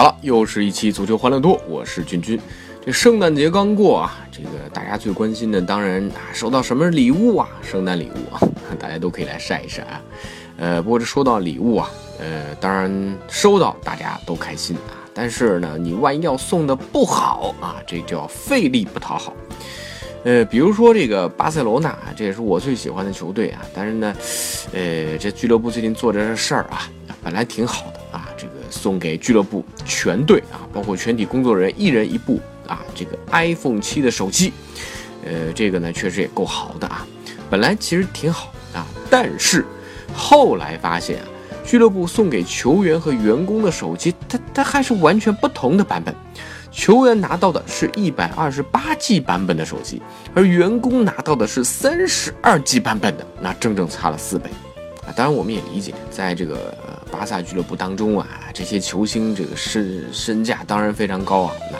好了，又是一期足球欢乐多，我是君君。这圣诞节刚过啊，这个大家最关心的当然啊，收到什么礼物啊？圣诞礼物啊，大家都可以来晒一晒啊。呃，不过这说到礼物啊，呃，当然收到大家都开心啊，但是呢，你万一要送的不好啊，这叫费力不讨好。呃，比如说这个巴塞罗那，这也是我最喜欢的球队啊，但是呢，呃，这俱乐部最近做这事儿啊，本来挺好的，送给俱乐部全队啊，包括全体工作人员一人一部啊，这个 iPhone 七的手机，呃，这个呢确实也够好的啊，本来其实挺好啊，但是后来发现啊，俱乐部送给球员和员工的手机，它它还是完全不同的版本。球员拿到的是一百二十八 G 版本的手机，而员工拿到的是三十二 G 版本的，那整整差了四倍啊！当然，我们也理解，在这个巴萨俱乐部当中啊，这些球星这个身身价当然非常高啊，那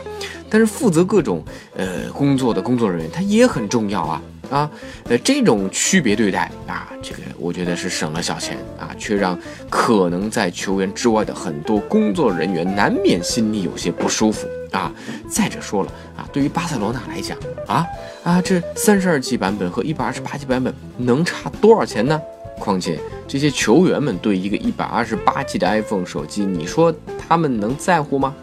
但是负责各种呃工作的工作人员他也很重要啊啊！呃，这种区别对待啊，这个我觉得是省了小钱啊，却让可能在球员之外的很多工作人员难免心里有些不舒服。啊，再者说了啊，对于巴塞罗那来讲啊啊，这三十二 G 版本和一百二十八 G 版本能差多少钱呢？况且这些球员们对一个一百二十八 G 的 iPhone 手机，你说他们能在乎吗？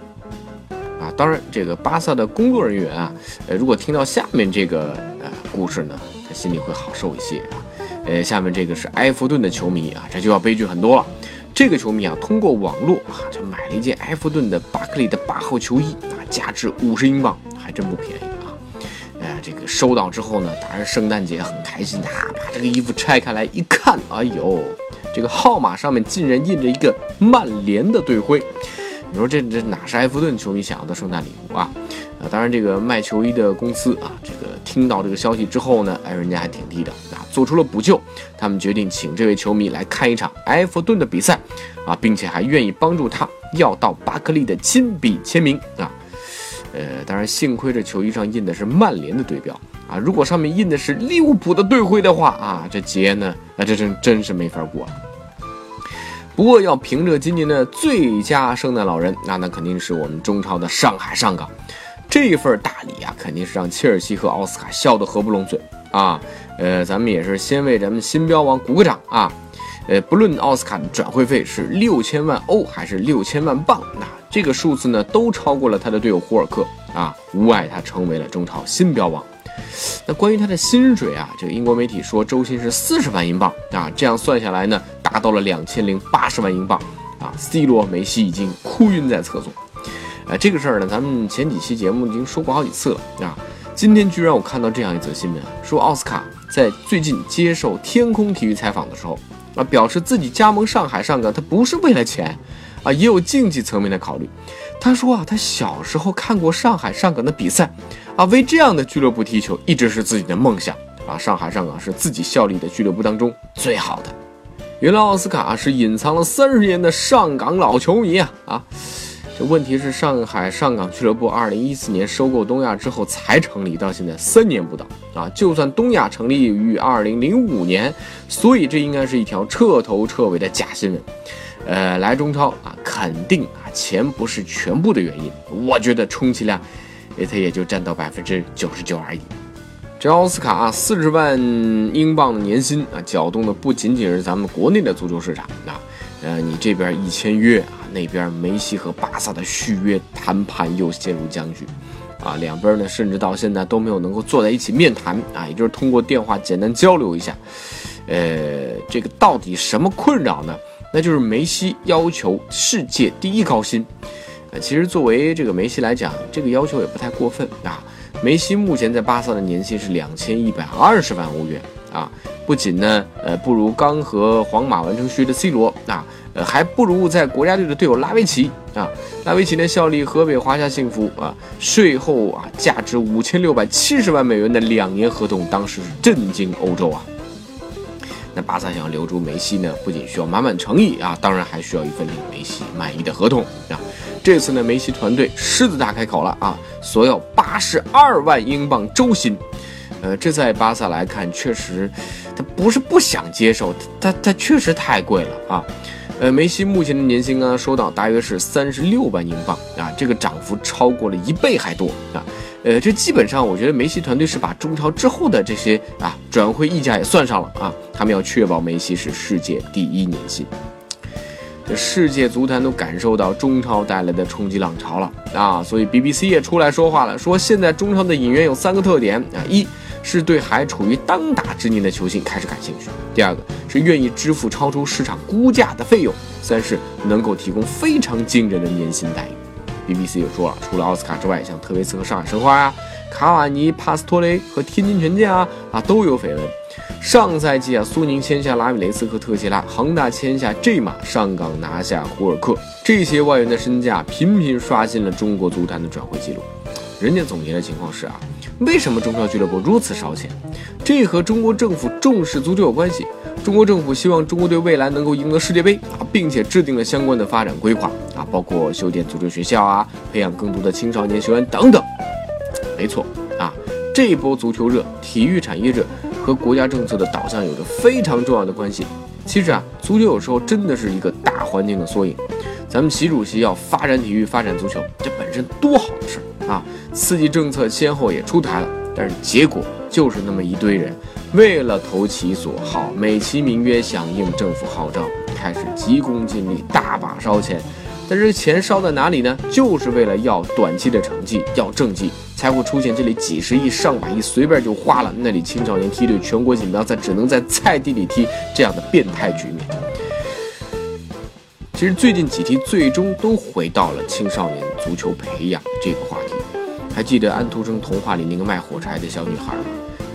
啊，当然，这个巴萨的工作人员啊，呃，如果听到下面这个呃故事呢，他心里会好受一些啊。呃，下面这个是埃弗顿的球迷啊，这就要悲剧很多了。这个球迷啊，通过网络啊，就买了一件埃弗顿的巴克利的八号球衣啊，价值五十英镑，还真不便宜。这个收到之后呢，当然圣诞节很开心啊，把这个衣服拆开来一看，哎呦，这个号码上面竟然印着一个曼联的队徽。你说这这哪是埃弗顿球迷想要的圣诞礼物啊？啊，当然这个卖球衣的公司啊，这个听到这个消息之后呢，哎，人家还挺低的啊，做出了补救。他们决定请这位球迷来看一场埃弗顿的比赛，啊，并且还愿意帮助他要到巴克利的亲笔签名啊。呃，当然幸亏这球衣上印的是曼联的队标啊，如果上面印的是利物浦的队徽的话啊，这节呢，那这真真是没法过了。不过要凭着今年的最佳圣诞老人，那那肯定是我们中超的上海上港。这份大礼啊，肯定是让切尔西和奥斯卡笑得合不拢嘴啊。呃，咱们也是先为咱们新标王鼓个掌啊。呃，不论奥斯卡的转会费是六千万欧还是六千万镑，那这个数字呢，都超过了他的队友胡尔克啊，无碍他成为了中超新标王。那关于他的薪水啊，这个英国媒体说周薪是四十万英镑啊，这样算下来呢。达到了两千零八十万英镑啊！C 罗、梅西已经哭晕在厕所。呃，这个事儿呢，咱们前几期节目已经说过好几次了啊。今天居然我看到这样一则新闻，说奥斯卡在最近接受天空体育采访的时候啊，表示自己加盟上海上港，他不是为了钱啊，也有竞技层面的考虑。他说啊，他小时候看过上海上港的比赛啊，为这样的俱乐部踢球一直是自己的梦想啊。上海上港是自己效力的俱乐部当中最好的。原来奥斯卡是隐藏了三十年的上港老球迷啊啊！这问题是上海上港俱乐部二零一四年收购东亚之后才成立，到现在三年不到啊！就算东亚成立于二零零五年，所以这应该是一条彻头彻尾的假新闻。呃，来中超啊，肯定啊钱不是全部的原因，我觉得充其量，他也就占到百分之九十九而已。这奥斯卡啊，四十万英镑的年薪啊，搅动的不仅仅是咱们国内的足球市场啊，呃，你这边一签约啊，那边梅西和巴萨的续约谈判又陷入僵局，啊，两边呢甚至到现在都没有能够坐在一起面谈啊，也就是通过电话简单交流一下，呃，这个到底什么困扰呢？那就是梅西要求世界第一高薪，呃，其实作为这个梅西来讲，这个要求也不太过分啊。梅西目前在巴萨的年薪是两千一百二十万欧元啊，不仅呢，呃，不如刚和皇马完成续约的 C 罗啊，呃，还不如在国家队的队友拉维奇啊。拉维奇呢效力河北华夏幸福啊，税后啊价值五千六百七十万美元的两年合同，当时是震惊欧洲啊。那巴萨想要留住梅西呢，不仅需要满满诚意啊，当然还需要一份令梅西满意的合同啊。这次呢，梅西团队狮子大开口了啊，索要八十二万英镑周薪。呃，这在巴萨来看，确实，他不是不想接受，他他确实太贵了啊。呃，梅西目前的年薪呢，收到大约是三十六万英镑啊，这个涨幅超过了一倍还多啊。呃，这基本上我觉得梅西团队是把中超之后的这些啊转会溢价也算上了啊，他们要确保梅西是世界第一年薪。这世界足坛都感受到中超带来的冲击浪潮了啊，所以 BBC 也出来说话了，说现在中超的引援有三个特点啊：一是对还处于当打之年的球星开始感兴趣；第二个是愿意支付超出市场估价的费用；三是能够提供非常惊人的年薪待遇。BBC 也说了，除了奥斯卡之外，像特维斯和上海申花呀、卡瓦尼、帕斯托雷和天津权健啊啊都有绯闻。上赛季啊，苏宁签下拉米雷斯和特谢拉，恒大签下 J 马，上港拿下胡尔克，这些外援的身价频频刷新了中国足坛的转会记录。人家总结的情况是啊，为什么中超俱乐部如此烧钱？这和中国政府重视足球有关系。中国政府希望中国队未来能够赢得世界杯啊，并且制定了相关的发展规划啊，包括修建足球学校啊，培养更多的青少年球员等等。没错啊，这波足球热，体育产业热。和国家政策的导向有着非常重要的关系。其实啊，足球有时候真的是一个大环境的缩影。咱们习主席要发展体育、发展足球，这本身多好的事儿啊！刺激政策先后也出台了，但是结果就是那么一堆人，为了投其所好，美其名曰响应政府号召，开始急功近利，大把烧钱。但是钱烧在哪里呢？就是为了要短期的成绩，要政绩。才会出现这里几十亿、上百亿随便就花了，那里青少年梯队全国锦标赛只能在菜地里踢这样的变态局面。其实最近几题最终都回到了青少年足球培养这个话题。还记得安徒生童话里那个卖火柴的小女孩吗？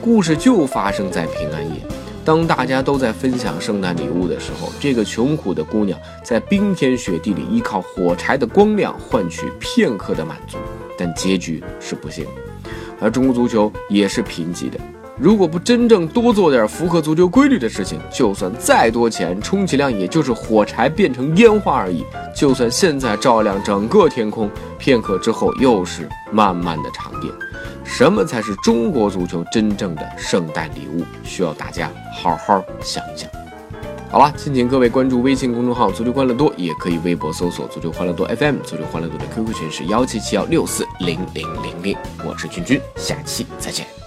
故事就发生在平安夜，当大家都在分享圣诞礼物的时候，这个穷苦的姑娘在冰天雪地里依靠火柴的光亮换取片刻的满足。但结局是不幸，而中国足球也是贫瘠的。如果不真正多做点符合足球规律的事情，就算再多钱，充其量也就是火柴变成烟花而已。就算现在照亮整个天空，片刻之后又是漫漫的长夜。什么才是中国足球真正的圣诞礼物？需要大家好好想一想。好了，敬请各位关注微信公众号“足球欢乐多”，也可以微博搜索“足球欢乐多 FM”。足球欢乐多的 QQ 群是幺七七幺六四零零零零。我是君君，下期再见。